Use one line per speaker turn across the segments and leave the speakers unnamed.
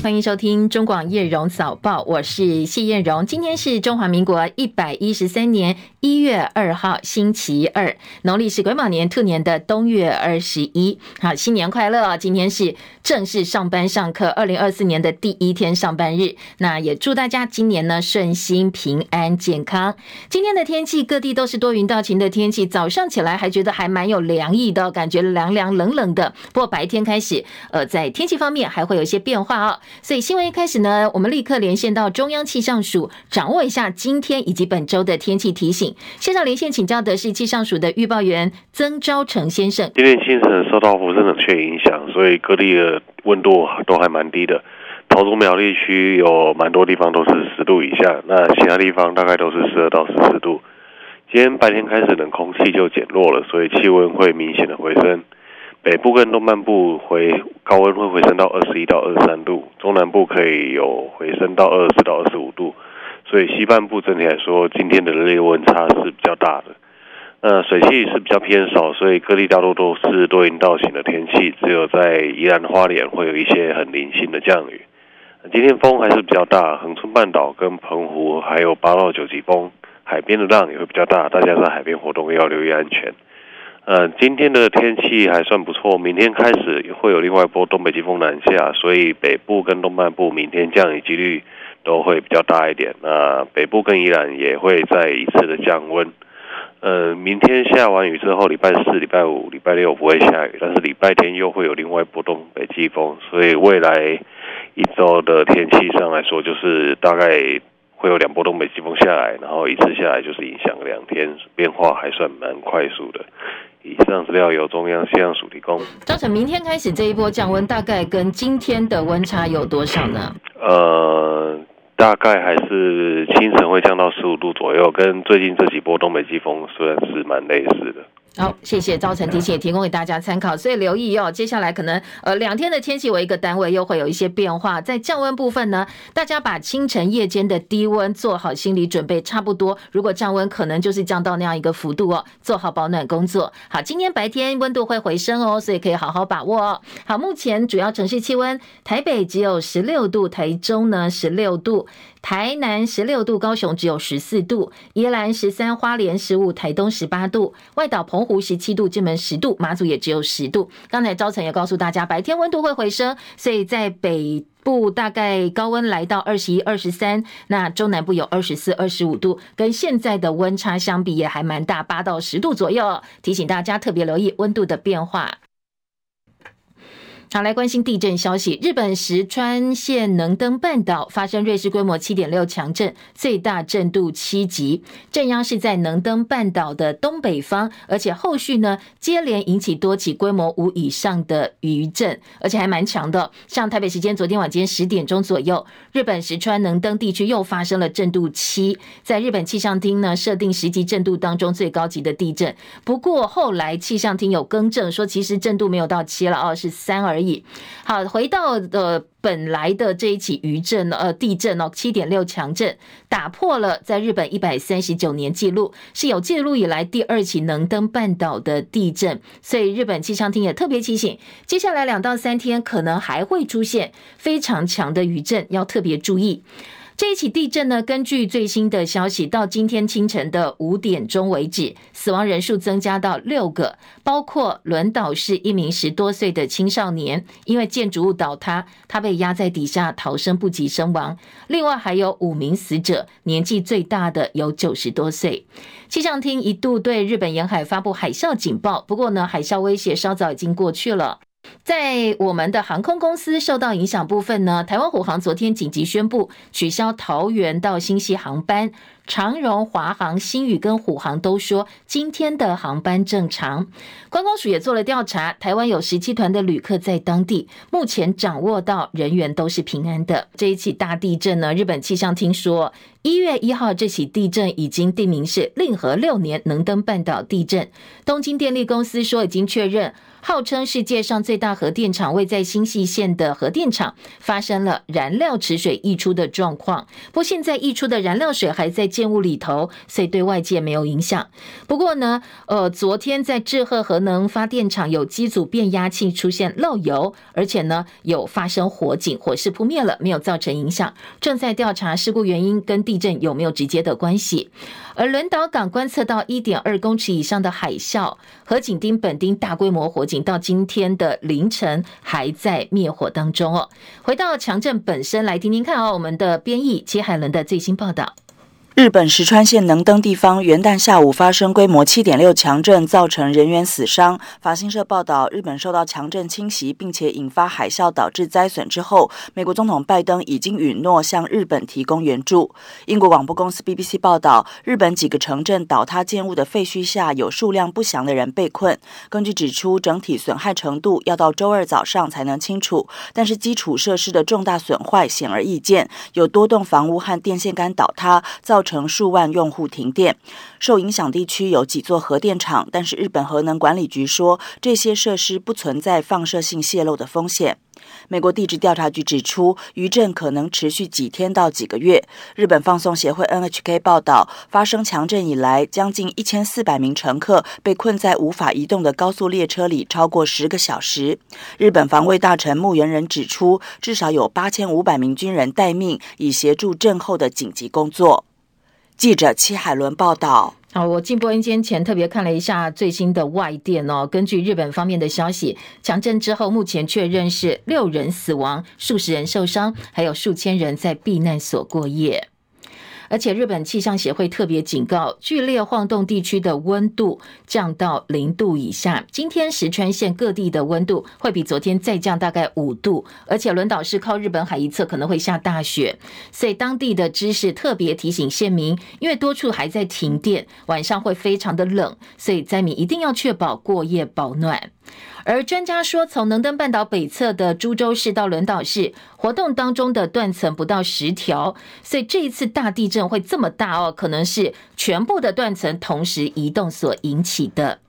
欢迎收听中广叶荣早报，我是谢艳荣。今天是中华民国一百一十三年一月二号，星期二，农历是癸卯年兔年的冬月二十一。好，新年快乐！今天是正式上班上课，二零二四年的第一天上班日。那也祝大家今年呢顺心平安健康。今天的天气各地都是多云到晴的天气，早上起来还觉得还蛮有凉意的，感觉凉凉冷冷的。不过白天开始，呃，在天气方面还会有一些变化哦。所以新闻一开始呢，我们立刻连线到中央气象署，掌握一下今天以及本周的天气提醒。线上连线请教的是气象署的预报员曾昭成先生。
今天清晨受到辐射冷却影响，所以各地的温度都还蛮低的。桃竹苗地区有蛮多地方都是十度以下，那其他地方大概都是十二到十四度。今天白天开始冷空气就减弱了，所以气温会明显的回升。北部跟东半部回高温会回升到二十一到二十三度，中南部可以有回升到二十四到二十五度，所以西半部整体来说，今天的日夜温差是比较大的。呃，水汽是比较偏少，所以各地大多都是多云到晴的天气，只有在宜兰花莲会有一些很零星的降雨。今天风还是比较大，恒春半岛跟澎湖还有八到九级风，海边的浪也会比较大，大家在海边活动要留意安全。呃，今天的天气还算不错，明天开始会有另外一波东北季风南下，所以北部跟东半部明天降雨几率都会比较大一点。那北部跟宜兰也会再一次的降温。呃，明天下完雨之后，礼拜四、礼拜五、礼拜六不会下雨，但是礼拜天又会有另外一波东北季风，所以未来一周的天气上来说，就是大概。会有两波东北季风下来，然后一次下来就是影响两天，变化还算蛮快速的。以上资料由中央气象署提供。
张成，明天开始这一波降温大概跟今天的温差有多少呢？
呃，大概还是清晨会降到十五度左右，跟最近这几波东北季风虽然是蛮类似的。
好，谢谢赵成提醒，也提供给大家参考。所以留意哦，接下来可能呃两天的天气为一个单位，又会有一些变化。在降温部分呢，大家把清晨夜间的低温做好心理准备，差不多。如果降温，可能就是降到那样一个幅度哦，做好保暖工作。好，今天白天温度会回升哦，所以可以好好把握哦。好，目前主要城市气温，台北只有十六度，台中呢十六度。台南十六度，高雄只有十四度，宜兰十三，花莲十五，台东十八度，外岛澎湖十七度，金门十度，马祖也只有十度。刚才招成也告诉大家，白天温度会回升，所以在北部大概高温来到二十一、二十三，那中南部有二十四、二十五度，跟现在的温差相比也还蛮大，八到十度左右。提醒大家特别留意温度的变化。好，来关心地震消息。日本石川县能登半岛发生芮氏规模七点六强震，最大震度七级。震央是在能登半岛的东北方，而且后续呢接连引起多起规模五以上的余震，而且还蛮强的。像台北时间昨天晚间十点钟左右，日本石川能登地区又发生了震度七，在日本气象厅呢设定十级震度当中最高级的地震。不过后来气象厅有更正说，其实震度没有到七了哦，是三而。而已。好，回到的本来的这一起余震呢呃，地震哦，七点六强震，打破了在日本一百三十九年记录，是有记录以来第二起能登半岛的地震。所以日本气象厅也特别提醒，接下来两到三天可能还会出现非常强的余震，要特别注意。这一起地震呢，根据最新的消息，到今天清晨的五点钟为止，死亡人数增加到六个，包括轮岛市一名十多岁的青少年，因为建筑物倒塌，他被压在底下逃生不及身亡。另外还有五名死者，年纪最大的有九十多岁。气象厅一度对日本沿海发布海啸警报，不过呢，海啸威胁稍早已经过去了。在我们的航空公司受到影响部分呢，台湾虎航昨天紧急宣布取消桃园到新西航班。长荣、华航、新宇跟虎航都说今天的航班正常。观光署也做了调查，台湾有十七团的旅客在当地，目前掌握到人员都是平安的。这一起大地震呢，日本气象厅说，一月一号这起地震已经定名是令和六年能登半岛地震。东京电力公司说已经确认，号称世界上最大核电厂位在新潟县的核电厂发生了燃料池水溢出的状况，不过现在溢出的燃料水还在。建物里头所以对外界没有影响。不过呢呃昨天在智贺核能发电厂有机组变压器出现漏油而且呢有发生火警火势扑灭了没有造成影响。正在调查事故原因跟地震有没有直接的关系。而轮岛港观测到一点二公尺以上的海啸和井丁本丁大规模火警到今天的凌晨还在灭火当中哦。回到强震本身来听听看哦我们的编译接海伦的最新报道。
日本石川县能登地方元旦下午发生规模七点六强震，造成人员死伤。法新社报道，日本受到强震侵袭，并且引发海啸，导致灾损之后，美国总统拜登已经允诺向日本提供援助。英国广播公司 BBC 报道，日本几个城镇倒塌建物的废墟下有数量不详的人被困。根据指出，整体损害程度要到周二早上才能清楚，但是基础设施的重大损坏显而易见，有多栋房屋和电线杆倒塌，造成数万用户停电，受影响地区有几座核电厂，但是日本核能管理局说，这些设施不存在放射性泄漏的风险。美国地质调查局指出，余震可能持续几天到几个月。日本放送协会 NHK 报道，发生强震以来，将近一千四百名乘客被困在无法移动的高速列车里超过十个小时。日本防卫大臣木原人指出，至少有八千五百名军人待命，以协助震后的紧急工作。记者戚海伦报道。
好，我进播音间前特别看了一下最新的外电哦。根据日本方面的消息，强震之后，目前确认是六人死亡，数十人受伤，还有数千人在避难所过夜。而且日本气象协会特别警告，剧烈晃动地区的温度降到零度以下。今天石川县各地的温度会比昨天再降大概五度，而且轮岛市靠日本海一侧可能会下大雪，所以当地的知识特别提醒县民，因为多处还在停电，晚上会非常的冷，所以灾民一定要确保过夜保暖。而专家说，从能登半岛北侧的株洲市到轮岛市，活动当中的断层不到十条，所以这一次大地震会这么大哦，可能是全部的断层同时移动所引起的。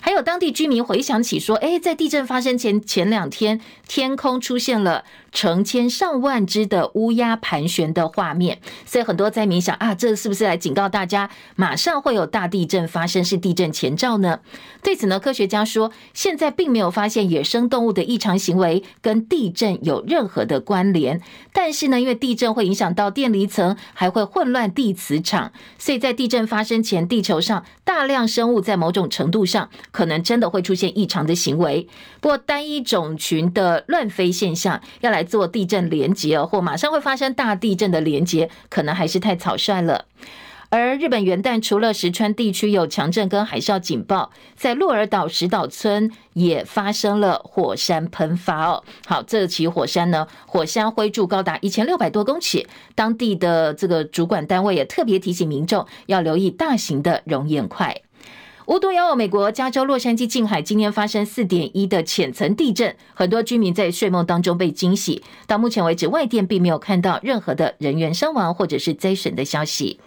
还有当地居民回想起说，哎，在地震发生前前两天，天空出现了成千上万只的乌鸦盘旋的画面，所以很多灾民想啊，这是不是来警告大家，马上会有大地震发生，是地震前兆呢？对此呢，科学家说，现在并没有发现野生动物的异常行为跟地震有任何的关联，但是呢，因为地震会影响到电离层，还会混乱地磁场，所以在地震发生前，地球上大量生物在某种程度上可能真的会出现异常的行为。不过，单一种群的乱飞现象要来。来做地震连结，或马上会发生大地震的连结，可能还是太草率了。而日本元旦除了石川地区有强震跟海啸警报，在鹿儿岛石岛村也发生了火山喷发哦。好，这起火山呢，火山灰柱高达一千六百多公尺，当地的这个主管单位也特别提醒民众要留意大型的熔岩块。无独有偶，美国加州洛杉矶近海今天发生四点一的浅层地震，很多居民在睡梦当中被惊醒。到目前为止，外电并没有看到任何的人员伤亡或者是灾损的消息。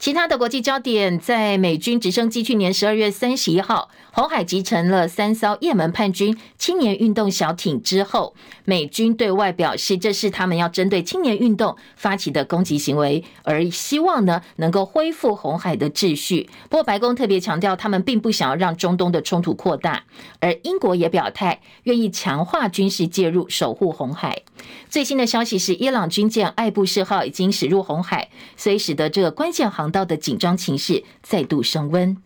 其他的国际焦点，在美军直升机去年十二月三十一号红海击沉了三艘也门叛军青年运动小艇之后，美军对外表示，这是他们要针对青年运动发起的攻击行为，而希望呢能够恢复红海的秩序。不过白宫特别强调，他们并不想要让中东的冲突扩大。而英国也表态愿意强化军事介入，守护红海。最新的消息是，伊朗军舰爱布士号已经驶入红海，所以使得这个关键航道的紧张情势再度升温。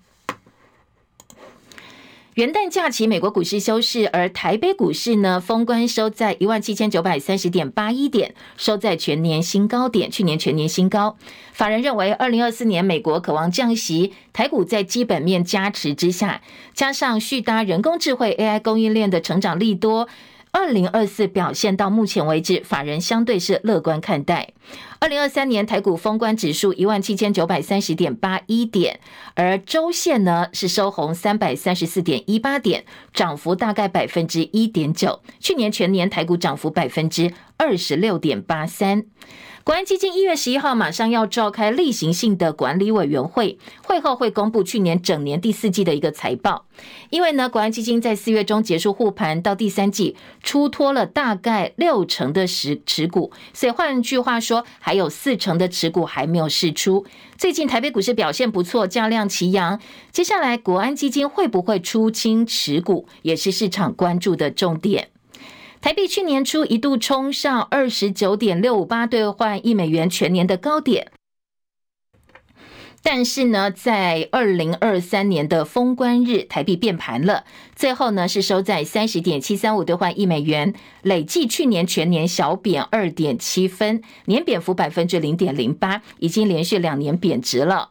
元旦假期，美国股市休市，而台北股市呢，封关收在一万七千九百三十点八一点，收在全年新高点，去年全年新高。法人认为，二零二四年美国渴望降息，台股在基本面加持之下，加上续搭人工智慧 AI 供应链的成长力多。二零二四表现到目前为止，法人相对是乐观看待。二零二三年台股封关指数一万七千九百三十点八一点，而周线呢是收红三百三十四点一八点，涨幅大概百分之一点九。去年全年台股涨幅百分之二十六点八三。国安基金一月十一号马上要召开例行性的管理委员会，会后会公布去年整年第四季的一个财报。因为呢，国安基金在四月中结束护盘，到第三季出脱了大概六成的持持股，所以换句话说，还有四成的持股还没有释出。最近台北股市表现不错，价量齐扬。接下来国安基金会不会出清持股，也是市场关注的重点。台币去年初一度冲上二十九点六五八兑换一美元全年的高点。但是呢，在二零二三年的封关日，台币变盘了，最后呢是收在三十点七三五兑换一美元，累计去年全年小贬二点七分，年贬幅百分之零点零八，已经连续两年贬值了。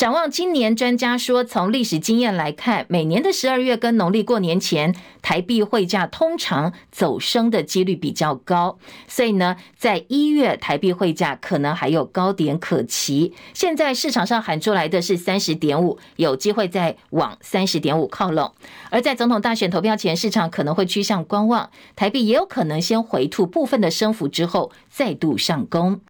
展望今年，专家说，从历史经验来看，每年的十二月跟农历过年前，台币汇价通常走升的几率比较高，所以呢，在一月台币汇价可能还有高点可期。现在市场上喊出来的是三十点五，有机会再往三十点五靠拢。而在总统大选投票前，市场可能会趋向观望，台币也有可能先回吐部分的升幅之后，再度上攻。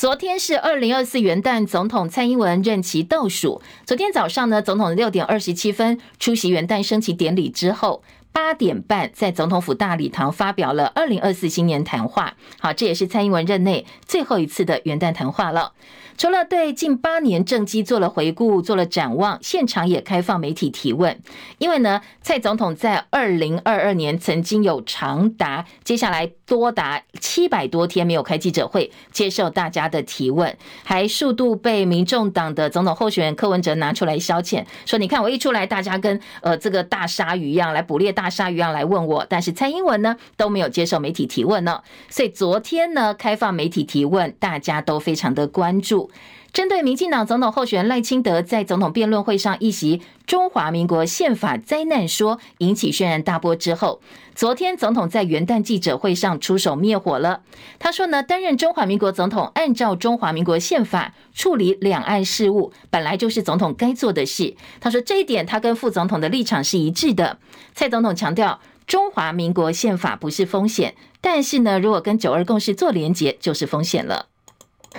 昨天是二零二四元旦，总统蔡英文任期倒数。昨天早上呢，总统六点二十七分出席元旦升旗典礼之后，八点半在总统府大礼堂发表了二零二四新年谈话。好，这也是蔡英文任内最后一次的元旦谈话了。除了对近八年政绩做了回顾、做了展望，现场也开放媒体提问。因为呢，蔡总统在二零二二年曾经有长达接下来多达七百多天没有开记者会，接受大家的提问，还数度被民众党的总统候选人柯文哲拿出来消遣，说：“你看我一出来，大家跟呃这个大鲨鱼一样来捕猎大大鲨鱼要来问我，但是蔡英文呢都没有接受媒体提问呢。所以昨天呢，开放媒体提问，大家都非常的关注。”针对民进党总统候选人赖清德在总统辩论会上一席“中华民国宪法灾难说”引起轩然大波之后，昨天总统在元旦记者会上出手灭火了。他说呢，担任中华民国总统，按照中华民国宪法处理两岸事务，本来就是总统该做的事。他说这一点，他跟副总统的立场是一致的。蔡总统强调，中华民国宪法不是风险，但是呢，如果跟九二共识做连结，就是风险了。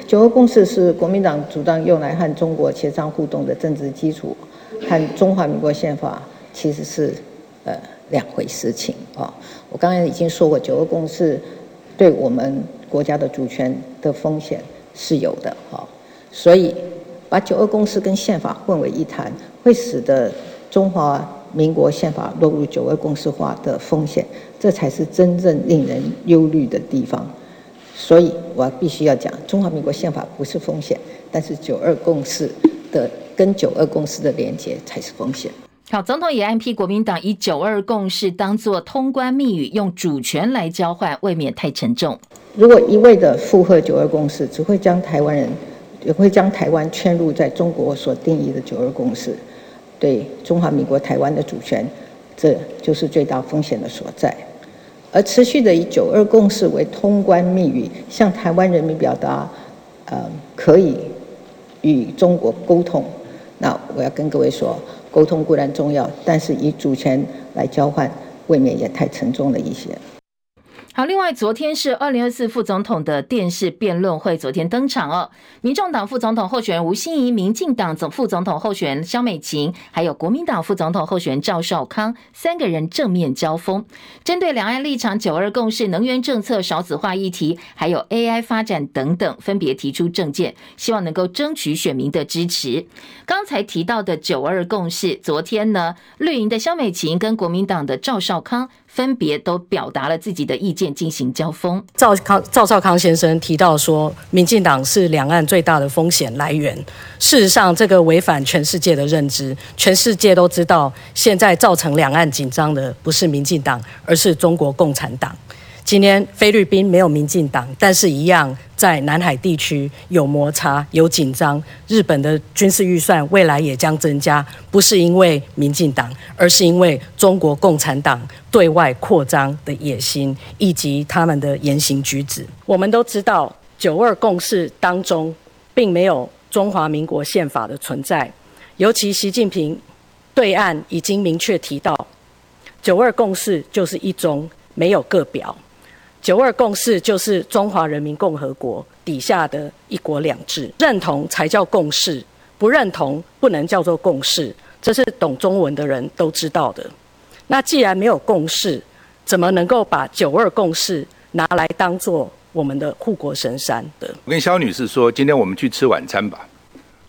九二共识是国民党主张用来和中国协商互动的政治基础，和中华民国宪法其实是呃两回事情啊。我刚才已经说过，九二共识对我们国家的主权的风险是有的哈，所以把九二共识跟宪法混为一谈，会使得中华民国宪法落入九二共识化的风险，这才是真正令人忧虑的地方。所以我必须要讲，中华民国宪法不是风险，但是九二共识的跟九二共识的连接才是风险。
好，总统也暗批国民党以九二共识当作通关密语，用主权来交换，未免太沉重。
如果一味的附和九二共识，只会将台湾人也会将台湾圈入在中国所定义的九二共识，对中华民国台湾的主权，这就是最大风险的所在。而持续的以九二共识为通关密语，向台湾人民表达，呃，可以与中国沟通。那我要跟各位说，沟通固然重要，但是以主权来交换，未免也太沉重了一些。
好，另外，昨天是二零二四副总统的电视辩论会，昨天登场哦。民众党副总统候选人吴欣怡、民进党总副总统候选人萧美琴，还有国民党副总统候选人赵少康三个人正面交锋，针对两岸立场、九二共识、能源政策、少子化议题，还有 AI 发展等等，分别提出政见，希望能够争取选民的支持。刚才提到的九二共识，昨天呢，绿营的萧美琴跟国民党的赵少康。分别都表达了自己的意见，进行交锋。
赵康赵少康先生提到说，民进党是两岸最大的风险来源。事实上，这个违反全世界的认知。全世界都知道，现在造成两岸紧张的不是民进党，而是中国共产党。今天菲律宾没有民进党，但是一样在南海地区有摩擦、有紧张。日本的军事预算未来也将增加，不是因为民进党，而是因为中国共产党对外扩张的野心以及他们的言行举止。我们都知道，九二共识当中并没有中华民国宪法的存在，尤其习近平对岸已经明确提到，九二共识就是一中，没有个表。九二共识就是中华人民共和国底下的一国两制，认同才叫共识，不认同不能叫做共识，这是懂中文的人都知道的。那既然没有共识，怎么能够把九二共识拿来当做我们的护国神山的？
我跟萧女士说，今天我们去吃晚餐吧。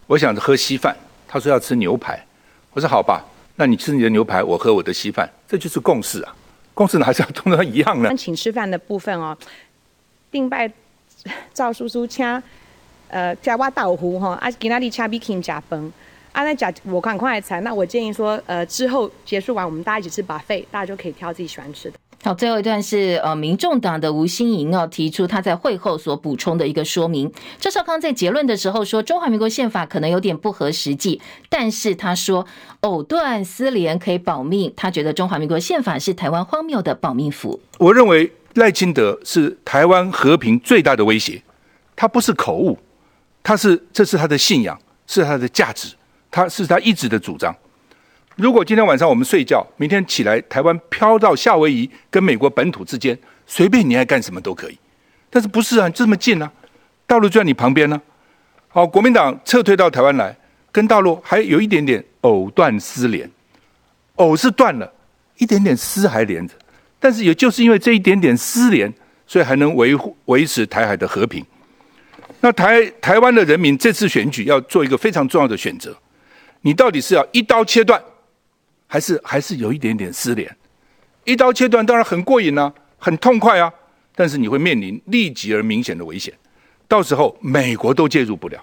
我想喝稀饭，她说要吃牛排，我说好吧，那你吃你的牛排，我喝我的稀饭，这就是共识啊。公司哪是通常一样呢？
请吃饭的部分哦，定拜赵叔叔请呃加挖豆腐哈，啊给那里请比金加分，啊那加我看快餐，那我建议说呃之后结束完我们大家一起吃把费大家就可以挑自己喜欢吃的。
好，最后一段是呃，民众党的吴欣盈哦提出他在会后所补充的一个说明。赵少康在结论的时候说，中华民国宪法可能有点不合实际，但是他说藕断丝连可以保命。他觉得中华民国宪法是台湾荒谬的保命符。
我认为赖清德是台湾和平最大的威胁，他不是口误，他是这是他的信仰，是他的价值，他是他一直的主张。如果今天晚上我们睡觉，明天起来台湾飘到夏威夷跟美国本土之间，随便你爱干什么都可以。但是不是啊？这么近、啊？大陆就在你旁边呢、好，国民党撤退到台湾来，跟大陆还有一点点藕断丝连，藕是断了，一点点丝还连着。但是也就是因为这一点点丝连，所以还能维护维持台海的和平。那台台湾的人民这次选举要做一个非常重要的选择，你到底是要一刀切断？还是还是有一点点失联，一刀切断当然很过瘾啊，很痛快啊，但是你会面临立即而明显的危险，到时候美国都介入不了。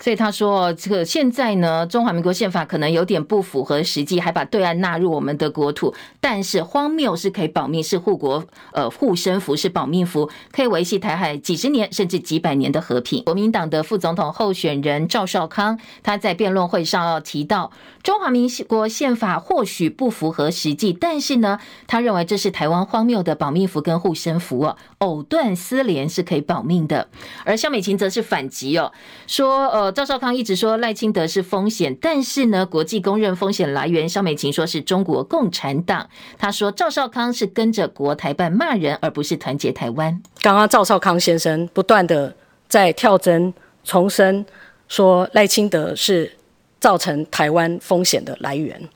所以他说，这个现在呢，中华民国宪法可能有点不符合实际，还把对岸纳入我们的国土。但是荒谬是可以保命，是护国呃护身符，是保命符，可以维系台海几十年甚至几百年的和平。国民党的副总统候选人赵少康，他在辩论会上提到，中华民国宪法或许不符合实际，但是呢，他认为这是台湾荒谬的保命符跟护身符哦，藕断丝连是可以保命的。而萧美琴则是反击哦，说呃。赵少康一直说赖清德是风险，但是呢，国际公认风险来源，萧美琴说是中国共产党。他说赵少康是跟着国台办骂人，而不是团结台湾。
刚刚赵少康先生不断的在跳针重申说赖清德是造成台湾风险的来源。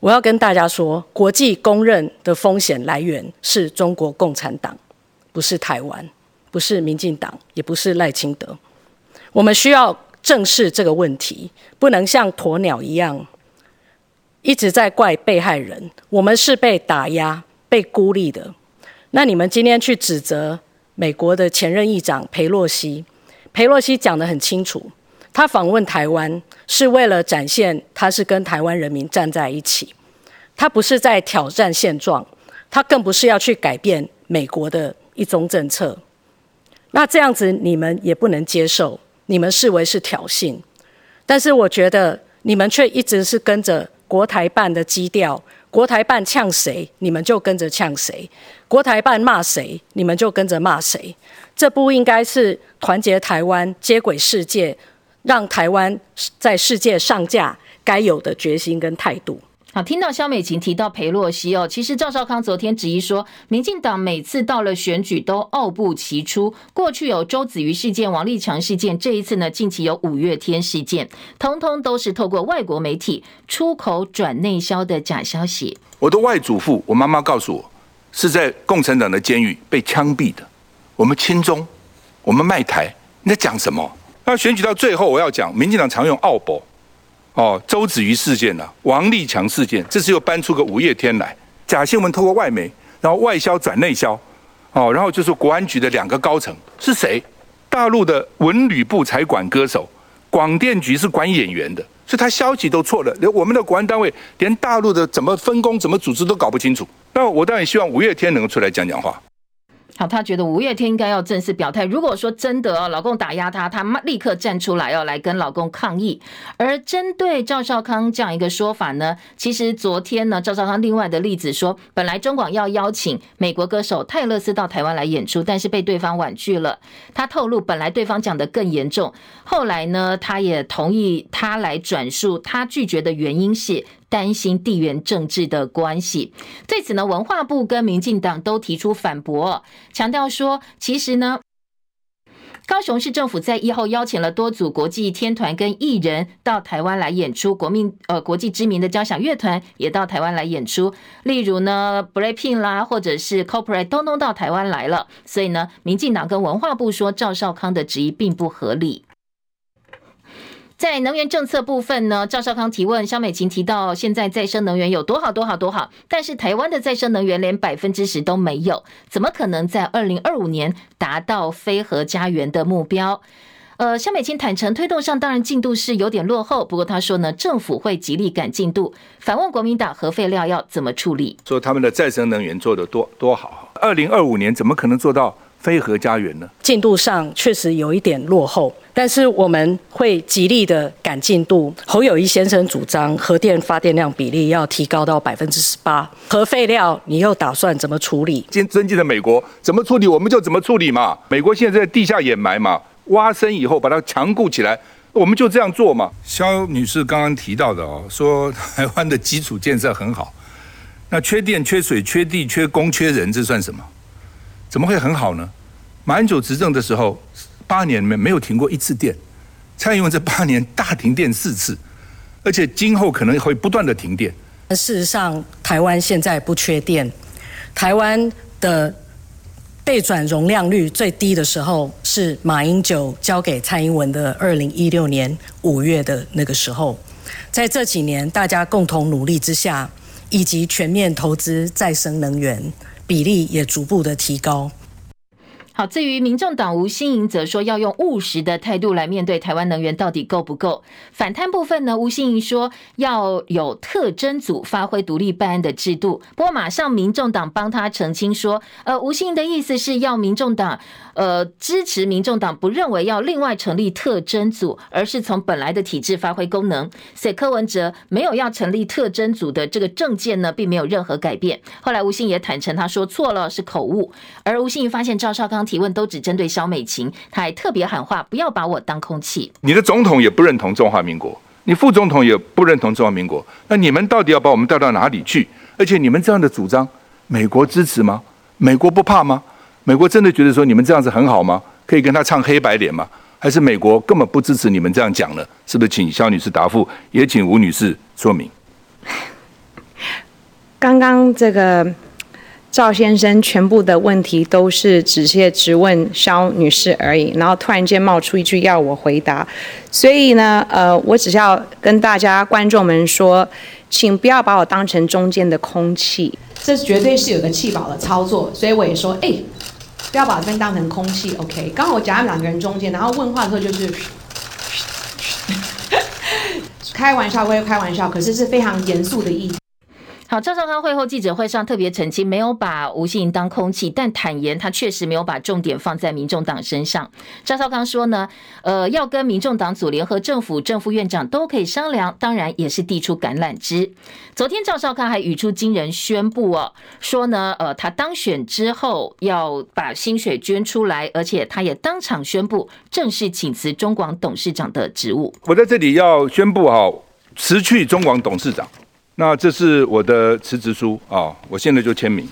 我要跟大家说，国际公认的风险来源是中国共产党，不是台湾，不是民进党，也不是赖清德。我们需要正视这个问题，不能像鸵鸟一样一直在怪被害人。我们是被打压、被孤立的。那你们今天去指责美国的前任议长裴洛西，裴洛西讲得很清楚，他访问台湾是为了展现他是跟台湾人民站在一起，他不是在挑战现状，他更不是要去改变美国的一中政策。那这样子你们也不能接受。你们视为是挑衅，但是我觉得你们却一直是跟着国台办的基调，国台办呛谁，你们就跟着呛谁；国台办骂谁，你们就跟着骂谁。这不应该是团结台湾、接轨世界，让台湾在世界上架该有的决心跟态度。
好，听到萧美琴提到裴洛西哦，其实赵少康昨天质疑说，民进党每次到了选举都傲步其出，过去有周子瑜事件、王立强事件，这一次呢，近期有五月天事件，通通都是透过外国媒体出口转内销的假消息。
我的外祖父，我妈妈告诉我，是在共产党的监狱被枪毙的。我们亲中，我们卖台，你在讲什么？那选举到最后，我要讲，民进党常用奥步。哦，周子瑜事件啊，王立强事件，这次又搬出个五月天来，假新闻透过外媒，然后外销转内销，哦，然后就是国安局的两个高层是谁？大陆的文旅部才管歌手，广电局是管演员的，所以他消息都错了。连我们的国安单位连大陆的怎么分工、怎么组织都搞不清楚。那我当然希望五月天能够出来讲讲话。
好，他觉得五月天应该要正式表态。如果说真的哦，老公打压他，他立刻站出来要来跟老公抗议。而针对赵少康这样一个说法呢，其实昨天呢，赵少康另外的例子说，本来中广要邀请美国歌手泰勒斯到台湾来演出，但是被对方婉拒了。他透露，本来对方讲得更严重，后来呢，他也同意他来转述，他拒绝的原因是。担心地缘政治的关系。对此呢，文化部跟民进党都提出反驳，强调说，其实呢。高雄市政府在一号邀请了多组国际天团跟艺人到台湾来演出，国民呃国际知名的交响乐团也到台湾来演出，例如呢 BLACKPINK 啦，或者是 Corporate 都都到台湾来了，所以呢，民进党跟文化部说赵少康的质疑并不合理。在能源政策部分呢，赵少康提问，萧美琴提到现在再生能源有多好多好多好，但是台湾的再生能源连百分之十都没有，怎么可能在二零二五年达到非核家园的目标？呃，萧美琴坦承推动上当然进度是有点落后，不过他说呢，政府会极力赶进度。反问国民党核废料要怎么处理？
说他们的再生能源做得多多好，二零二五年怎么可能做到？非核家园呢？
进度上确实有一点落后，但是我们会极力的赶进度。侯友谊先生主张核电发电量比例要提高到百分之十八，核废料你又打算怎么处理？
今天尊敬的美国怎么处理，我们就怎么处理嘛。美国现在在地下掩埋嘛，挖深以后把它强固起来，我们就这样做嘛。肖女士刚刚提到的哦，说台湾的基础建设很好，那缺电、缺水、缺地、缺工、缺人，这算什么？怎么会很好呢？马英九执政的时候，八年没没有停过一次电，蔡英文这八年大停电四次，而且今后可能会不断的停电。
事实上，台湾现在不缺电，台湾的备转容量率最低的时候是马英九交给蔡英文的二零一六年五月的那个时候，在这几年大家共同努力之下，以及全面投资再生能源。比例也逐步的提高。
好，至于民众党吴欣盈则说要用务实的态度来面对台湾能源到底够不够？反贪部分呢？吴欣盈说要有特征组发挥独立办案的制度。不过马上民众党帮他澄清说，呃，吴欣盈的意思是要民众党呃支持民众党，不认为要另外成立特征组，而是从本来的体制发挥功能。所以柯文哲没有要成立特征组的这个政见呢，并没有任何改变。后来吴欣也坦承他说错了，是口误。而吴欣盈发现赵少康。提问都只针对萧美琴，他还特别喊话，不要把我当空气。
你的总统也不认同中华民国，你副总统也不认同中华民国，那你们到底要把我们带到哪里去？而且你们这样的主张，美国支持吗？美国不怕吗？美国真的觉得说你们这样子很好吗？可以跟他唱黑白脸吗？还是美国根本不支持你们这样讲呢？是不是？请肖女士答复，也请吴女士说明。
刚刚这个。赵先生全部的问题都是直接质问肖女士而已，然后突然间冒出一句要我回答，所以呢，呃，我只是要跟大家观众们说，请不要把我当成中间的空气，这绝对是有个气保的操作，所以我也说，哎，不要把这边当成空气，OK？刚好我夹在两个人中间，然后问话的时候就是，开玩笑归开玩笑，可是是非常严肃的议题。
好，赵少康会后记者会上特别澄清，没有把吴欣盈当空气，但坦言他确实没有把重点放在民众党身上。赵少康说呢，呃，要跟民众党组联合政府，正副院长都可以商量，当然也是递出橄榄枝。昨天赵少康还语出惊人，宣布哦，说呢，呃，他当选之后要把薪水捐出来，而且他也当场宣布正式请辞中广董事长的职务。
我在这里要宣布哈，辞去中广董事长。那这是我的辞职书啊，我现在就签名。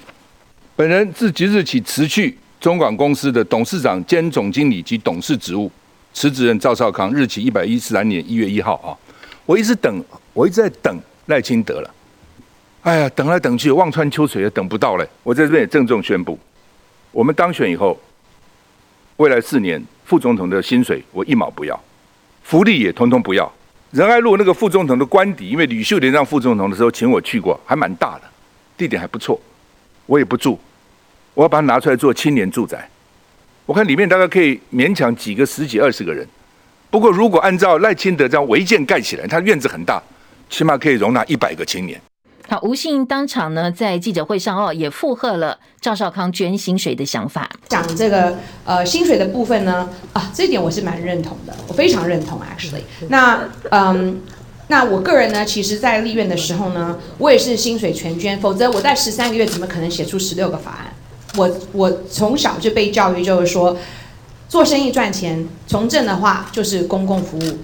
本人自即日起辞去中广公司的董事长兼总经理及董事职务，辞职人赵少康，日期一百一十三年一月一号啊。我一直等，我一直在等赖清德了。哎呀，等来等去，望穿秋水也等不到嘞。我在这边也郑重宣布，我们当选以后，未来四年副总统的薪水我一毛不要，福利也通通不要。仁爱路那个副总统的官邸，因为吕秀莲让副总统的时候请我去过，还蛮大的，地点还不错。我也不住，我要把它拿出来做青年住宅。我看里面大概可以勉强挤个十几二十个人。不过如果按照赖清德这样违建盖起来，他院子很大，起码可以容纳一百个青年。
好，吴欣盈当场呢，在记者会上哦，也附和了赵少康捐薪水的想法。
讲这个呃薪水的部分呢，啊，这一点我是蛮认同的，我非常认同，actually。那嗯，那我个人呢，其实，在立院的时候呢，我也是薪水全捐，否则我在十三个月怎么可能写出十六个法案？我我从小就被教育，就是说，做生意赚钱，从政的话就是公共服务。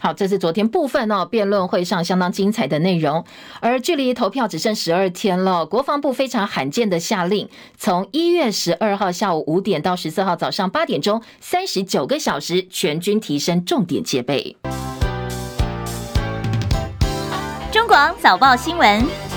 好，这是昨天部分哦辩论会上相当精彩的内容。而距离投票只剩十二天了，国防部非常罕见的下令，从一月十二号下午五点到十四号早上八点钟，三十九个小时，全军提升重点戒备。
中广早报新闻。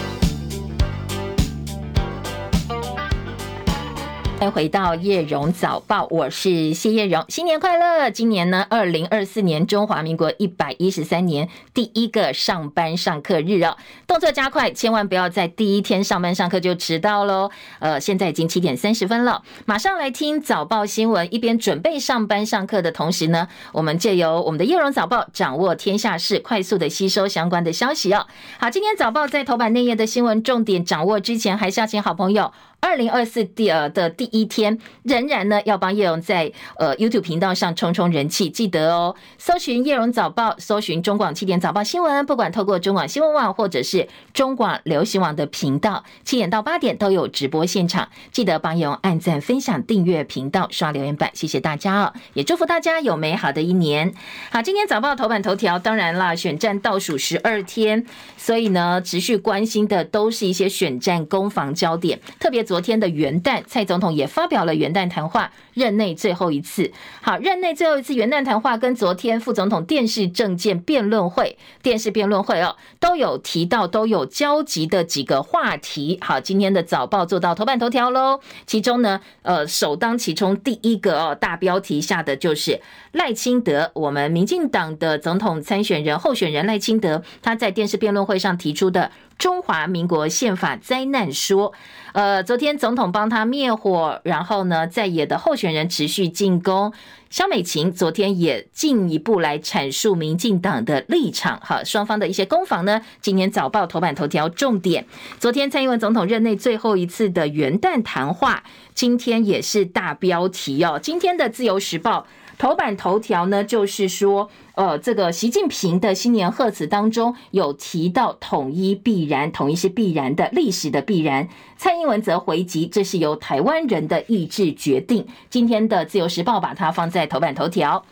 再回到叶荣早报，我是谢叶荣，新年快乐！今年呢，二零二四年中华民国一百一十三年第一个上班上课日哦，动作加快，千万不要在第一天上班上课就迟到喽。呃，现在已经七点三十分了，马上来听早报新闻，一边准备上班上课的同时呢，我们借由我们的叶荣早报掌握天下事，快速的吸收相关的消息哦。好，今天早报在头版内页的新闻重点掌握之前，还是要请好朋友。二零二四第呃的第一天，仍然呢要帮叶荣在呃 YouTube 频道上冲冲人气，记得哦，搜寻叶荣早报，搜寻中广七点早报新闻，不管透过中广新闻网或者是中广流行网的频道，七点到八点都有直播现场，记得帮叶荣按赞、分享、订阅频道、刷留言板，谢谢大家哦，也祝福大家有美好的一年。好，今天早报头版头条，当然啦，选战倒数十二天，所以呢，持续关心的都是一些选战攻防焦点，特别。昨天的元旦，蔡总统也发表了元旦谈话，任内最后一次。好，任内最后一次元旦谈话，跟昨天副总统电视政见辩论会、电视辩论会哦，都有提到，都有交集的几个话题。好，今天的早报做到头版头条喽。其中呢，呃，首当其冲第一个哦，大标题下的就是赖清德，我们民进党的总统参选人候选人赖清德，他在电视辩论会上提出的。中华民国宪法灾难说，呃，昨天总统帮他灭火，然后呢，在野的候选人持续进攻。肖美琴昨天也进一步来阐述民进党的立场，哈，双方的一些攻防呢。今天早报头版头条重点，昨天蔡英文总统任内最后一次的元旦谈话，今天也是大标题哦。今天的自由时报。头版头条呢，就是说，呃，这个习近平的新年贺词当中有提到统一必然，统一是必然的，历史的必然。蔡英文则回击，这是由台湾人的意志决定。今天的自由时报把它放在头版头条，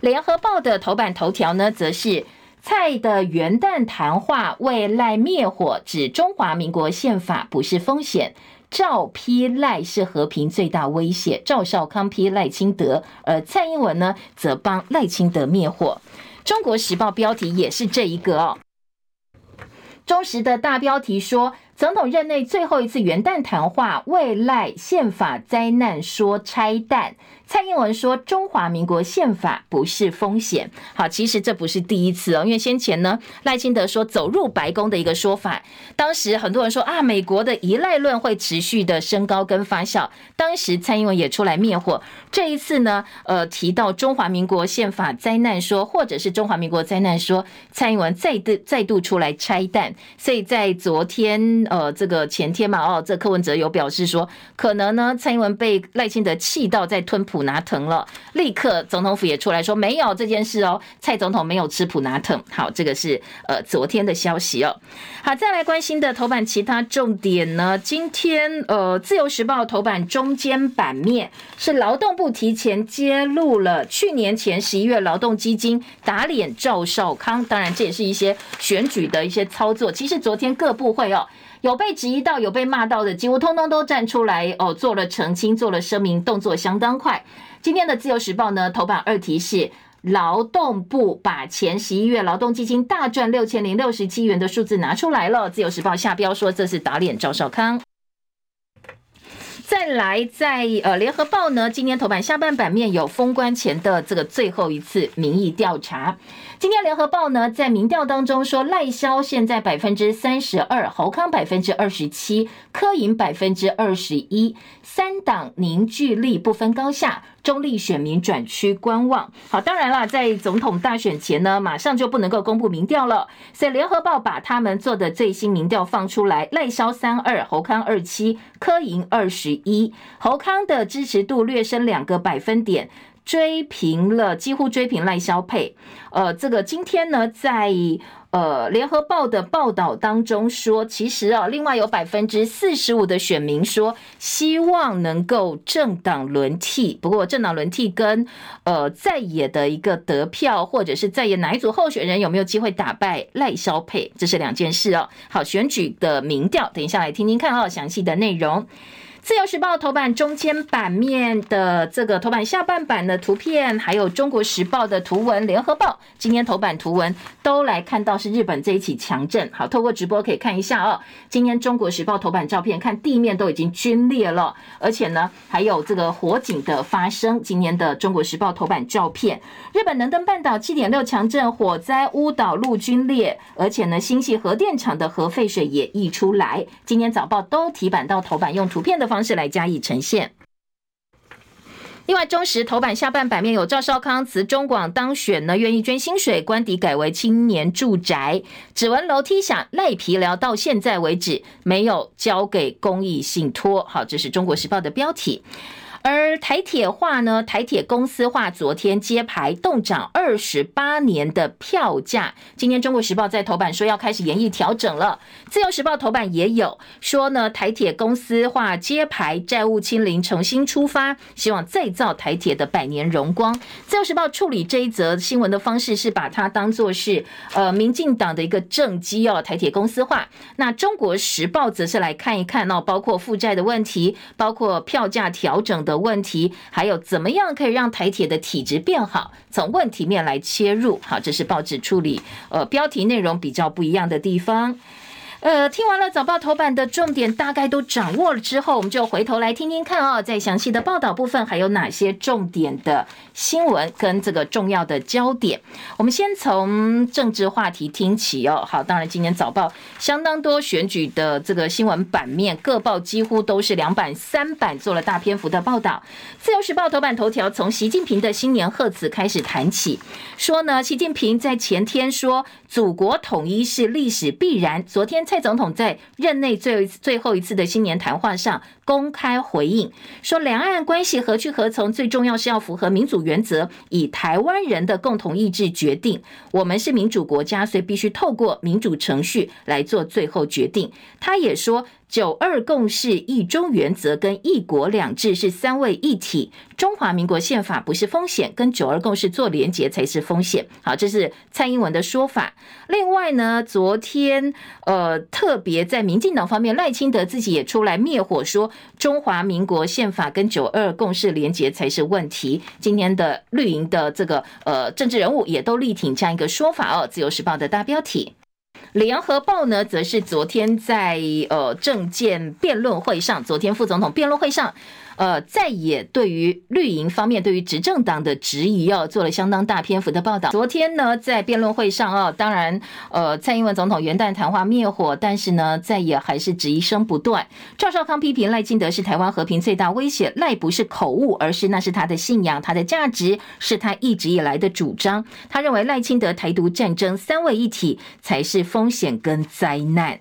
联合报的头版头条呢，则是蔡的元旦谈话为赖灭火，指中华民国宪法不是风险。赵批赖是和平最大威胁，赵少康批赖清德，而蔡英文呢则帮赖清德灭火。中国时报标题也是这一个哦。中时的大标题说，总统任内最后一次元旦谈话未来宪法灾难说拆弹。蔡英文说：“中华民国宪法不是风险。”好，其实这不是第一次哦，因为先前呢，赖清德说走入白宫的一个说法，当时很多人说啊，美国的依赖论会持续的升高跟发酵。当时蔡英文也出来灭火。这一次呢，呃，提到中华民国宪法灾难说，或者是中华民国灾难说，蔡英文再度再度出来拆弹。所以在昨天，呃，这个前天嘛，哦，这柯文哲有表示说，可能呢，蔡英文被赖清德气到在吞普拿疼了，立刻总统府也出来说没有这件事哦，蔡总统没有吃普拿疼。好，这个是呃昨天的消息哦。好，再来关心的头版其他重点呢？今天呃自由时报头版中间版面是劳动部提前揭露了去年前十一月劳动基金打脸赵少康，当然这也是一些选举的一些操作。其实昨天各部会哦。有被质疑到、有被骂到的，几乎通通都站出来哦，做了澄清、做了声明，动作相当快。今天的自由时报呢，头版二题是劳动部把前十一月劳动基金大赚六千零六十七元的数字拿出来了。自由时报下标说这是打脸赵少康。再来，在呃联合报呢，今天头版下半版面有封关前的这个最后一次民意调查。今天联合报呢，在民调当中说，赖萧现在百分之三十二，侯康百分之二十七，柯银百分之二十一，三党凝聚力不分高下，中立选民转趋观望。好，当然啦，在总统大选前呢，马上就不能够公布民调了，所以联合报把他们做的最新民调放出来，赖萧三二，侯康二七，柯银二十一，侯康的支持度略升两个百分点。追平了，几乎追平赖萧配。呃，这个今天呢，在呃，联合报的报道当中说，其实啊，另外有百分之四十五的选民说希望能够政党轮替。不过，政党轮替跟呃在野的一个得票，或者是在野哪一组候选人有没有机会打败赖萧配，这是两件事哦。好，选举的民调，等一下来听听看哦，详细的内容。自由时报头版中间版面的这个头版下半版的图片，还有中国时报的图文，联合报今天头版图文都来看到是日本这一起强震。好，透过直播可以看一下哦。今天中国时报头版照片，看地面都已经龟裂了，而且呢还有这个火警的发生。今年的中国时报头版照片，日本能登半岛七点六强震，火灾屋岛路龟裂，而且呢新系核电厂的核废水也溢出来。今天早报都提版到头版，用图片的方。方式来加以呈现。另外，中时头版下半版面有赵少康辞中广当选呢，愿意捐薪水，官邸改为青年住宅。指纹楼梯响，赖皮聊到现在为止没有交给公益信托。好，这是中国时报的标题。而台铁化呢？台铁公司化，昨天揭牌动涨二十八年的票价。今天中国时报在头版说要开始研议调整了。自由时报头版也有说呢，台铁公司化揭牌，债务清零，重新出发，希望再造台铁的百年荣光。自由时报处理这一则新闻的方式是把它当做是呃民进党的一个政绩哦，台铁公司化。那中国时报则是来看一看哦，包括负债的问题，包括票价调整的问题，还有怎么样可以让台铁的体质变好？从问题面来切入，好，这是报纸处理呃标题内容比较不一样的地方。呃，听完了早报头版的重点，大概都掌握了之后，我们就回头来听听看哦，在详细的报道部分还有哪些重点的新闻跟这个重要的焦点。我们先从政治话题听起哦。好，当然今年早报相当多选举的这个新闻版面，各报几乎都是两版三版做了大篇幅的报道。自由时报头版头条从习近平的新年贺词开始谈起，说呢，习近平在前天说，祖国统一是历史必然。昨天。蔡总统在任内最后一次、最后一次的新年谈话上公开回应说：“两岸关系何去何从，最重要是要符合民主原则，以台湾人的共同意志决定。我们是民主国家，所以必须透过民主程序来做最后决定。”他也说。九二共识、一中原则跟一国两制是三位一体。中华民国宪法不是风险，跟九二共识做连结才是风险。好，这是蔡英文的说法。另外呢，昨天呃，特别在民进党方面，赖清德自己也出来灭火，说中华民国宪法跟九二共识连结才是问题。今天的绿营的这个呃政治人物也都力挺这样一个说法哦。自由时报的大标题。联合报呢，则是昨天在呃政见辩论会上，昨天副总统辩论会上。呃，在也对于绿营方面对于执政党的质疑哦，做了相当大篇幅的报道。昨天呢，在辩论会上哦，当然，呃，蔡英文总统元旦谈话灭火，但是呢，在也还是质疑声不断。赵少康批评赖清德是台湾和平最大威胁，赖不是口误，而是那是他的信仰，他的价值，是他一直以来的主张。他认为赖清德台独战争三位一体才是风险跟灾难。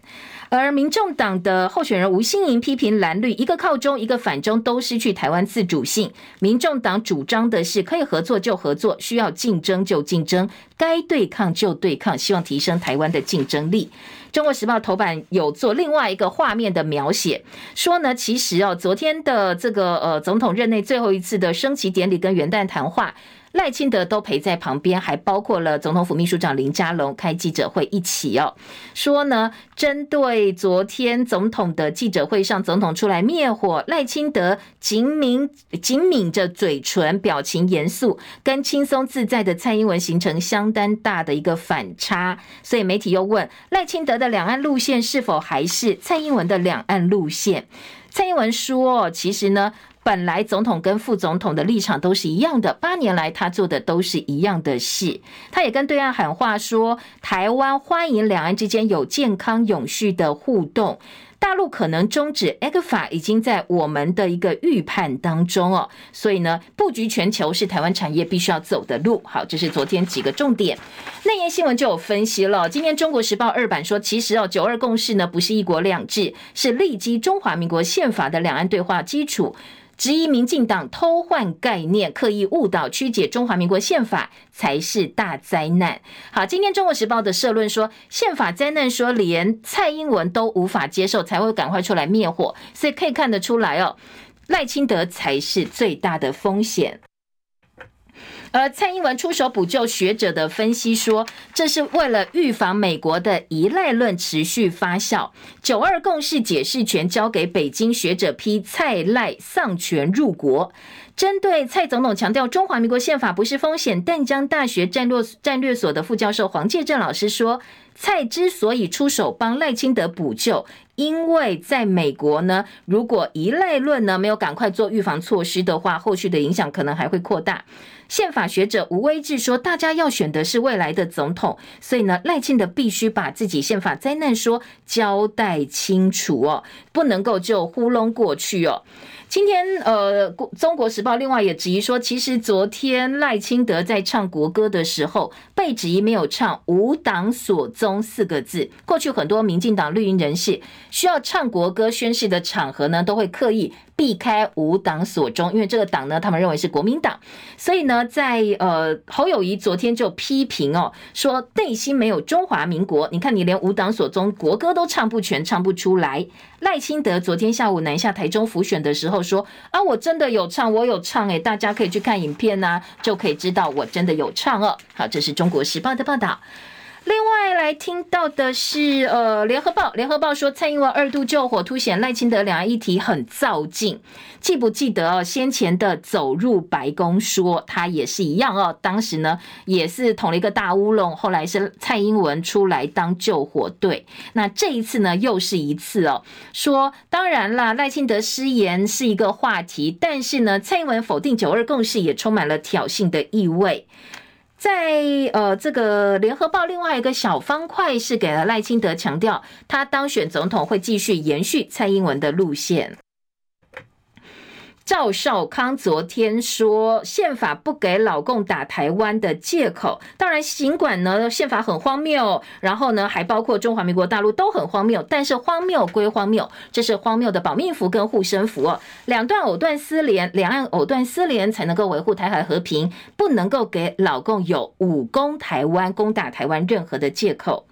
而民众党的候选人吴欣盈批评蓝绿一个靠中，一个反中，都失去台湾自主性。民众党主张的是可以合作就合作，需要竞争就竞争，该对抗就对抗，希望提升台湾的竞争力。中国时报头版有做另外一个画面的描写，说呢，其实哦，昨天的这个呃总统任内最后一次的升旗典礼跟元旦谈话。赖清德都陪在旁边，还包括了总统府秘书长林佳龙开记者会一起哦，说呢，针对昨天总统的记者会上，总统出来灭火，赖清德紧抿紧抿着嘴唇，表情严肃，跟轻松自在的蔡英文形成相当大的一个反差，所以媒体又问赖清德的两岸路线是否还是蔡英文的两岸路线？蔡英文说，其实呢。本来总统跟副总统的立场都是一样的，八年来他做的都是一样的事。他也跟对岸喊话说，台湾欢迎两岸之间有健康永续的互动。大陆可能终止 ECFA 已经在我们的一个预判当中哦，所以呢，布局全球是台湾产业必须要走的路。好，这是昨天几个重点。内页新闻就有分析了。今天《中国时报》二版说，其实哦，九二共识呢不是一国两制，是立基中华民国宪法的两岸对话基础。质疑民进党偷换概念，刻意误导曲解中华民国宪法才是大灾难。好，今天《中国时报》的社论说，宪法灾难说连蔡英文都无法接受，才会赶快出来灭火。所以可以看得出来哦，赖清德才是最大的风险。而蔡英文出手补救，学者的分析说，这是为了预防美国的依赖论持续发酵。九二共识解释权交给北京，学者批蔡赖丧权入国。针对蔡总统强调中华民国宪法不是风险，淡江大学战略战略所的副教授黄介正老师说，蔡之所以出手帮赖清德补救，因为在美国呢，如果依赖论呢没有赶快做预防措施的话，后续的影响可能还会扩大。宪法学者吴威志说：“大家要选的是未来的总统，所以呢，赖清德必须把自己宪法灾难说交代清楚哦，不能够就糊弄过去哦。”今天，呃，《中国时报》另外也质疑说，其实昨天赖清德在唱国歌的时候，被质疑没有唱“吾党所宗”四个字。过去很多民进党绿营人士需要唱国歌宣誓的场合呢，都会刻意避开“五党所中”，因为这个党呢，他们认为是国民党。所以呢，在呃侯友宜昨天就批评哦，说内心没有中华民国。你看，你连“五党所中”国歌都唱不全，唱不出来。赖清德昨天下午南下台中辅选的时候说：“啊，我真的有唱，我有唱诶，大家可以去看影片呐、啊，就可以知道我真的有唱哦。”好，这是中国时报的报道。另外来听到的是，呃，联合报，联合报说蔡英文二度救火，凸显赖清德两岸议题很躁进。记不记得哦？先前的走入白宫说他也是一样哦，当时呢也是捅了一个大乌龙，后来是蔡英文出来当救火队。那这一次呢又是一次哦，说当然啦，赖清德失言是一个话题，但是呢，蔡英文否定九二共识也充满了挑衅的意味。在呃，这个联合报另外一个小方块是给了赖清德强调，他当选总统会继续延续蔡英文的路线。赵少康昨天说，宪法不给老共打台湾的借口。当然，尽管呢宪法很荒谬，然后呢还包括中华民国大陆都很荒谬，但是荒谬归荒谬，这是荒谬的保命符跟护身符哦。两段藕断丝连，两岸藕断丝连才能够维护台海和平，不能够给老共有武攻台湾、攻打台湾任何的借口。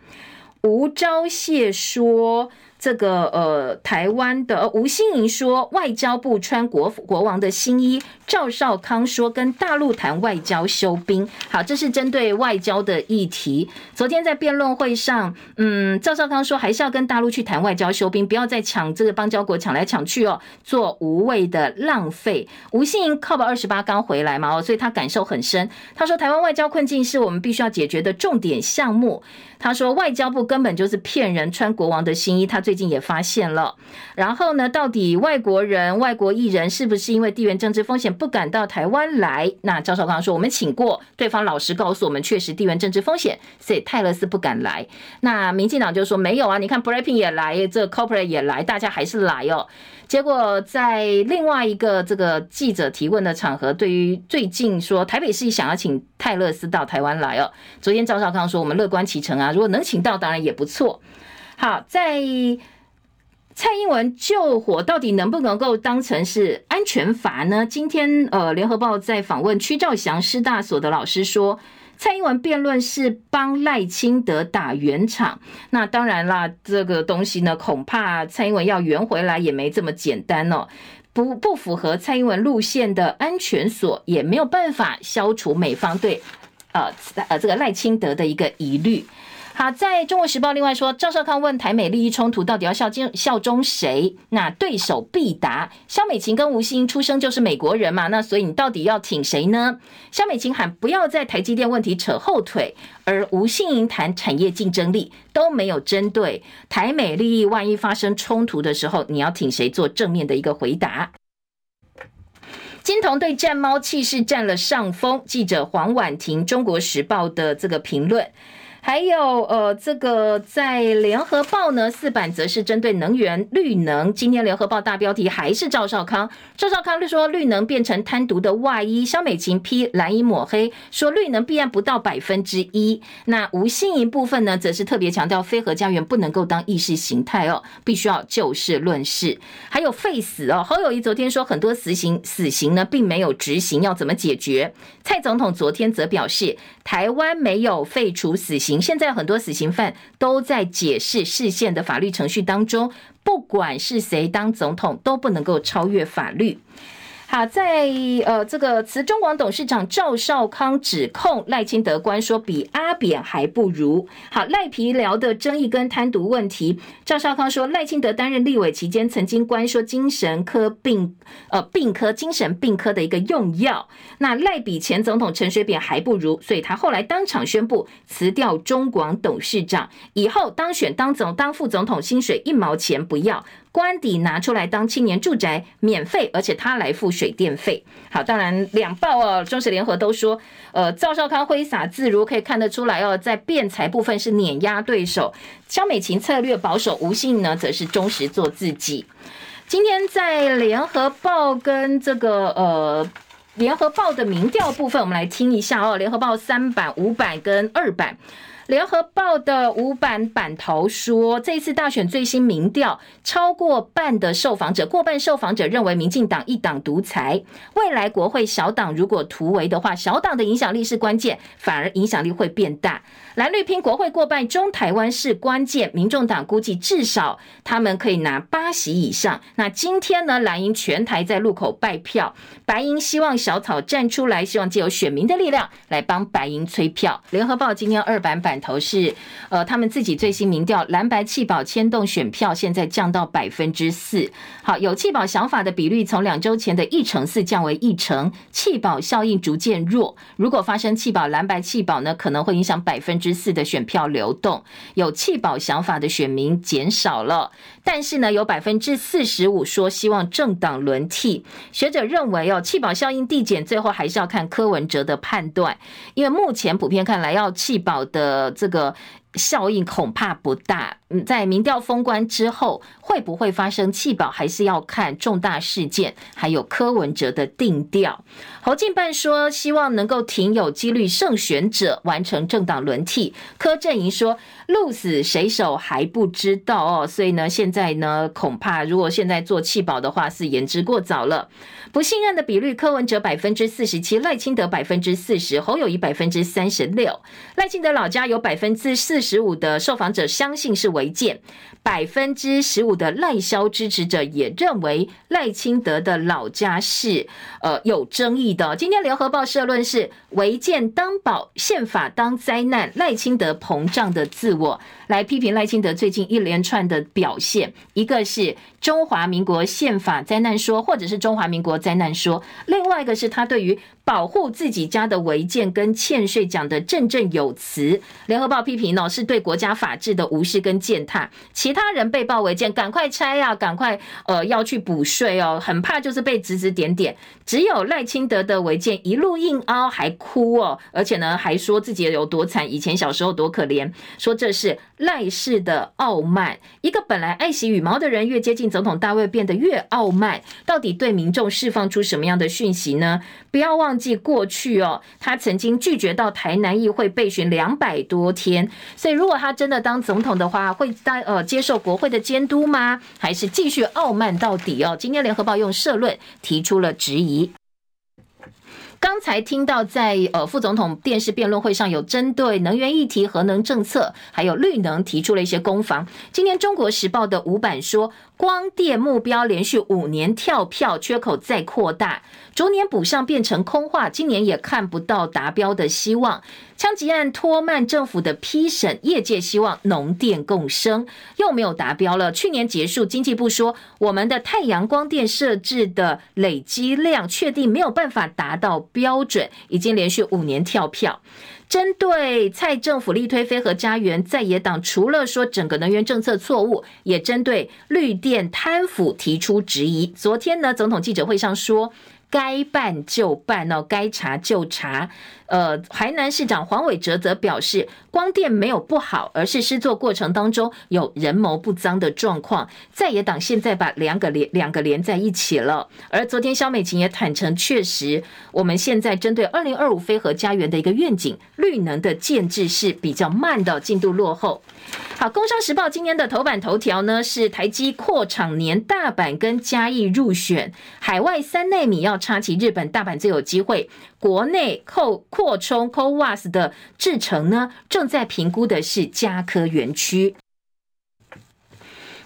吴钊燮说。这个呃，台湾的吴欣盈说，外交部穿国国王的新衣；赵少康说，跟大陆谈外交休兵。好，这是针对外交的议题。昨天在辩论会上，嗯，赵少康说，还是要跟大陆去谈外交休兵，不要再抢这个邦交国抢来抢去哦，做无谓的浪费。吴欣盈靠二十八刚回来嘛，哦，所以他感受很深。他说，台湾外交困境是我们必须要解决的重点项目。他说，外交部根本就是骗人，穿国王的新衣。他最近也发现了，然后呢，到底外国人、外国艺人是不是因为地缘政治风险不敢到台湾来？那赵少康说，我们请过对方，老实告诉我们，确实地缘政治风险，所以泰勒斯不敢来。那民进党就说没有啊，你看 BLACKPINK 也来，这 Coldplay 也来，大家还是来哦。结果在另外一个这个记者提问的场合，对于最近说台北市想要请泰勒斯到台湾来哦，昨天赵少康说，我们乐观其成啊，如果能请到，当然也不错。好，在蔡英文救火到底能不能够当成是安全阀呢？今天呃，联合报在访问屈兆祥师大所的老师说，蔡英文辩论是帮赖清德打圆场。那当然啦，这个东西呢，恐怕蔡英文要圆回来也没这么简单哦。不不符合蔡英文路线的安全锁，也没有办法消除美方对呃呃这个赖清德的一个疑虑。好，在中国时报另外说，赵少康问台美利益冲突到底要效忠效忠谁？那对手必答，萧美琴跟吴欣盈出生就是美国人嘛，那所以你到底要挺谁呢？萧美琴喊不要在台积电问题扯后腿，而吴欣盈谈产业竞争力都没有针对台美利益，万一发生冲突的时候，你要挺谁做正面的一个回答？金童对战猫气势占了上风，记者黄婉婷中国时报的这个评论。还有呃，这个在联合报呢，四版则是针对能源绿能。今天联合报大标题还是赵少康，赵少康就说绿能变成贪渎的外衣，萧美琴批蓝衣抹黑，说绿能弊案不到百分之一。那吴欣盈部分呢，则是特别强调非核家园不能够当意识形态哦，必须要就事论事。还有废死哦，侯友谊昨天说很多死刑死刑呢并没有执行，要怎么解决？蔡总统昨天则表示，台湾没有废除死刑。现在很多死刑犯都在解释事件的法律程序当中，不管是谁当总统，都不能够超越法律。好，在呃这个辞中广董事长赵少康指控赖清德官说比阿扁还不如。好，赖皮聊的争议跟贪渎问题，赵少康说赖清德担任立委期间曾经官说精神科病呃病科精神病科的一个用药，那赖比前总统陈水扁还不如，所以他后来当场宣布辞掉中广董事长，以后当选当总当副总统薪水一毛钱不要。官邸拿出来当青年住宅免费，而且他来付水电费。好，当然两报哦，中时联合都说，呃，赵少康挥洒自如，可以看得出来哦，在辩才部分是碾压对手。萧美琴策略保守，吴欣盈呢则是忠实做自己。今天在联合报跟这个呃联合报的民调部分，我们来听一下哦。联合报三版、五版跟二版。联合报的五版版头说，这次大选最新民调，超过半的受访者，过半受访者认为民进党一党独裁。未来国会小党如果突围的话，小党的影响力是关键，反而影响力会变大。蓝绿拼国会过半，中台湾是关键。民众党估计至少他们可以拿八席以上。那今天呢，蓝营全台在路口拜票，白银希望小草站出来，希望借由选民的力量来帮白银催票。联合报今天二版版。头是呃，他们自己最新民调，蓝白弃保牵动选票，现在降到百分之四。好，有弃保想法的比率从两周前的一成四降为一成，弃保效应逐渐弱。如果发生弃保，蓝白弃保呢，可能会影响百分之十四的选票流动。有弃保想法的选民减少了，但是呢，有百分之四十五说希望政党轮替。学者认为哦，弃保效应递减，最后还是要看柯文哲的判断，因为目前普遍看来要弃保的。这个效应恐怕不大。嗯，在民调封关之后，会不会发生弃保，还是要看重大事件，还有柯文哲的定调。侯进办说，希望能够挺有几率胜选者，完成政党轮替。柯阵营说，鹿死谁手还不知道哦，所以呢，现在呢，恐怕如果现在做弃保的话，是言之过早了。不信任的比率，柯文哲百分之四十七，赖清德百分之四十，侯友谊百分之三十六。赖清德老家有百分之四十五的受访者相信是违建，百分之十五的赖萧支持者也认为赖清德的老家是呃有争议的。今天联合报社论是违建当保，宪法当灾难，赖清德膨胀的自我，来批评赖清德最近一连串的表现，一个是中华民国宪法灾难说，或者是中华民国灾难说，另外一个是他对于保护自己家的违建跟欠税讲的振振有词。联合报批评呢，是对国家法治的无视跟践踏。其他人被曝违建，赶快拆啊，赶快呃要去补税哦，很怕就是被指指点点。只有赖清德的违建一路硬凹还哭哦，而且呢还说自己有多惨，以前小时候多可怜，说这是赖氏的傲慢。一个本来爱惜羽毛的人，越接近总统大位变得越傲慢，到底对民众释放出什么样的讯息呢？不要忘记过去哦，他曾经拒绝到台南议会备询两百多天，所以如果他真的当总统的话，会当呃接受国会的监督吗？还是继续傲慢到底哦？今天联合报用社论提出了质疑。刚才听到在呃副总统电视辩论会上有针对能源议题、核能政策还有绿能提出了一些攻防。今天中国时报的五版说，光电目标连续五年跳票，缺口再扩大，逐年补上变成空话，今年也看不到达标的希望。枪击案拖慢政府的批审，业界希望农电共生，又没有达标了。去年结束，经济部说我们的太阳光电设置的累积量确定没有办法达到标准，已经连续五年跳票。针对蔡政府力推非核家园，在野党除了说整个能源政策错误，也针对绿电贪腐提出质疑。昨天呢，总统记者会上说。该办就办哦，该查就查。呃，台南市长黄伟哲则表示，光电没有不好，而是施作过程当中有人谋不臧的状况。在野党现在把两个连两个连在一起了。而昨天萧美琴也坦承，确实我们现在针对二零二五非核家园的一个愿景，绿能的建制是比较慢的，进度落后。好，《工商时报》今天的头版头条呢是台积扩厂年大阪跟嘉义入选，海外三奈米要插旗日本，大阪最有机会。国内扩扩充 CoWAS 的制程呢，正在评估的是嘉科园区。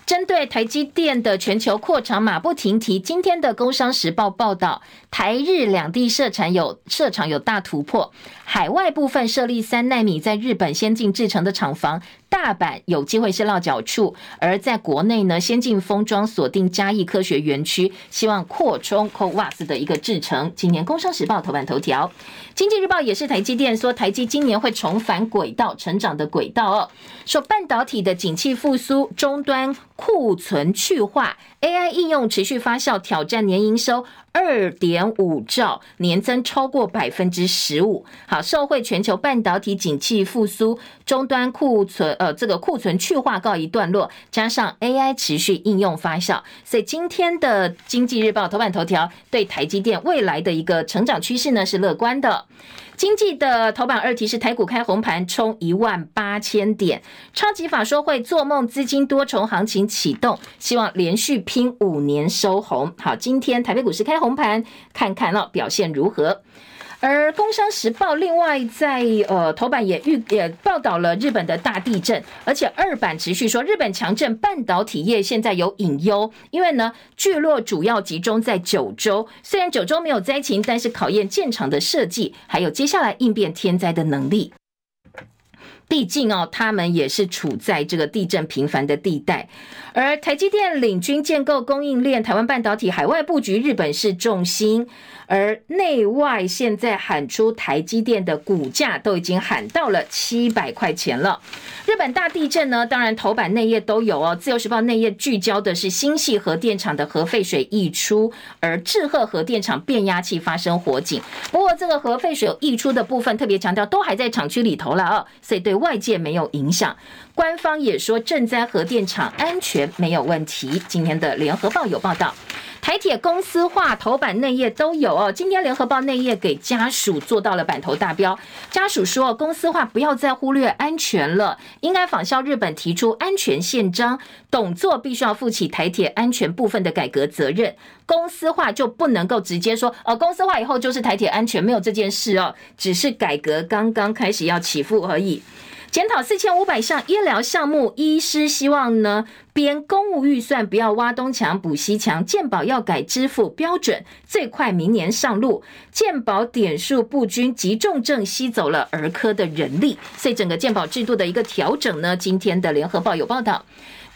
针对台积电的全球扩厂马不停蹄，今天的《工商时报》报道，台日两地设厂有设厂有大突破，海外部分设立三奈米在日本先进制程的厂房。大阪有机会是落脚处，而在国内呢，先进封装锁定嘉义科学园区，希望扩充 CoWAS 的一个制程。今年《工商时报》头版头条，《经济日报》也是台积电说，台积今年会重返轨道，成长的轨道哦。说半导体的景气复苏，终端库存去化，AI 应用持续发酵，挑战年营收。二点五兆，年增超过百分之十五。好，受惠全球半导体景气复苏，终端库存呃这个库存去化告一段落，加上 AI 持续应用发酵，所以今天的经济日报头版头条对台积电未来的一个成长趋势呢是乐观的。经济的头版二题是台股开红盘，冲一万八千点。超级法说会做梦，资金多重行情启动，希望连续拼五年收红。好，今天台北股市开红盘，看看了表现如何。而《工商时报》另外在呃头版也预也报道了日本的大地震，而且二版持续说日本强震，半导体业现在有隐忧，因为呢聚落主要集中在九州，虽然九州没有灾情，但是考验建厂的设计，还有接下来应变天灾的能力。毕竟哦，他们也是处在这个地震频繁的地带，而台积电领军建构供应链，台湾半导体海外布局，日本是重心。而内外现在喊出台积电的股价都已经喊到了七百块钱了。日本大地震呢，当然头版内页都有哦。自由时报内页聚焦的是新系核电厂的核废水溢出，而志贺核电厂变压器发生火警。不过这个核废水溢出的部分特别强调，都还在厂区里头了哦，所以对外界没有影响。官方也说震灾核电厂安全没有问题。今天的联合报有报道。台铁公司化头版内页都有哦。今天联合报内页给家属做到了版头大标。家属说，公司化不要再忽略安全了，应该仿效日本提出安全宪章，董座必须要负起台铁安全部分的改革责任。公司化就不能够直接说，哦，公司化以后就是台铁安全，没有这件事哦，只是改革刚刚开始要起步而已。检讨四千五百项医疗项目，医师希望呢编公务预算不要挖东墙补西墙，健保要改支付标准，最快明年上路。健保点数不均，急重症吸走了儿科的人力，所以整个健保制度的一个调整呢，今天的联合报有报道。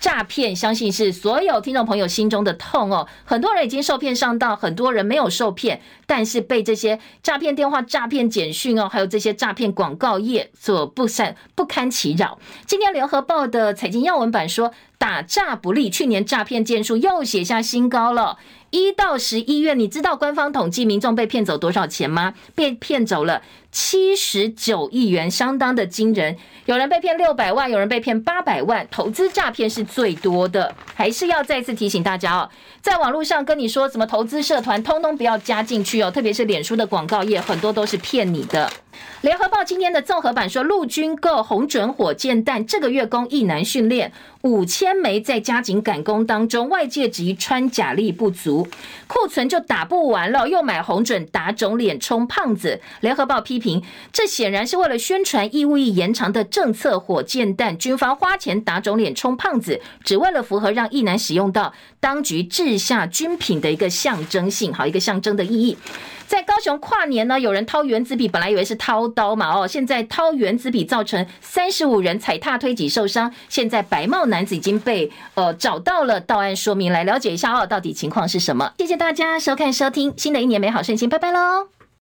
诈骗，相信是所有听众朋友心中的痛哦。很多人已经受骗上当，很多人没有受骗，但是被这些诈骗电话、诈骗简讯哦，还有这些诈骗广告业所不善不堪其扰。今天联合报的财经要闻版说，打诈不利，去年诈骗件数又写下新高了。一到十一月，你知道官方统计民众被骗走多少钱吗？被骗走了七十九亿元，相当的惊人。有人被骗六百万，有人被骗八百万，投资诈骗是最多的。还是要再次提醒大家哦，在网络上跟你说什么投资社团，通通不要加进去哦。特别是脸书的广告页，很多都是骗你的。联合报今天的综合版说，陆军购红准火箭弹，这个月供役男训练五千枚，在加紧赶工当中，外界质疑穿甲力不足，库存就打不完了，又买红准打肿脸充胖子。联合报批评，这显然是为了宣传义务役延长的政策，火箭弹军方花钱打肿脸充胖子，只为了符合让役男使用到当局治下军品的一个象征性，好一个象征的意义。在高雄跨年呢，有人掏原子笔，本来以为是掏刀嘛，哦，现在掏原子笔造成三十五人踩踏推挤受伤。现在白帽男子已经被呃找到了，到案说明，来了解一下哦，到底情况是什么？谢谢大家收看收听，新的一年美好顺心，拜拜喽。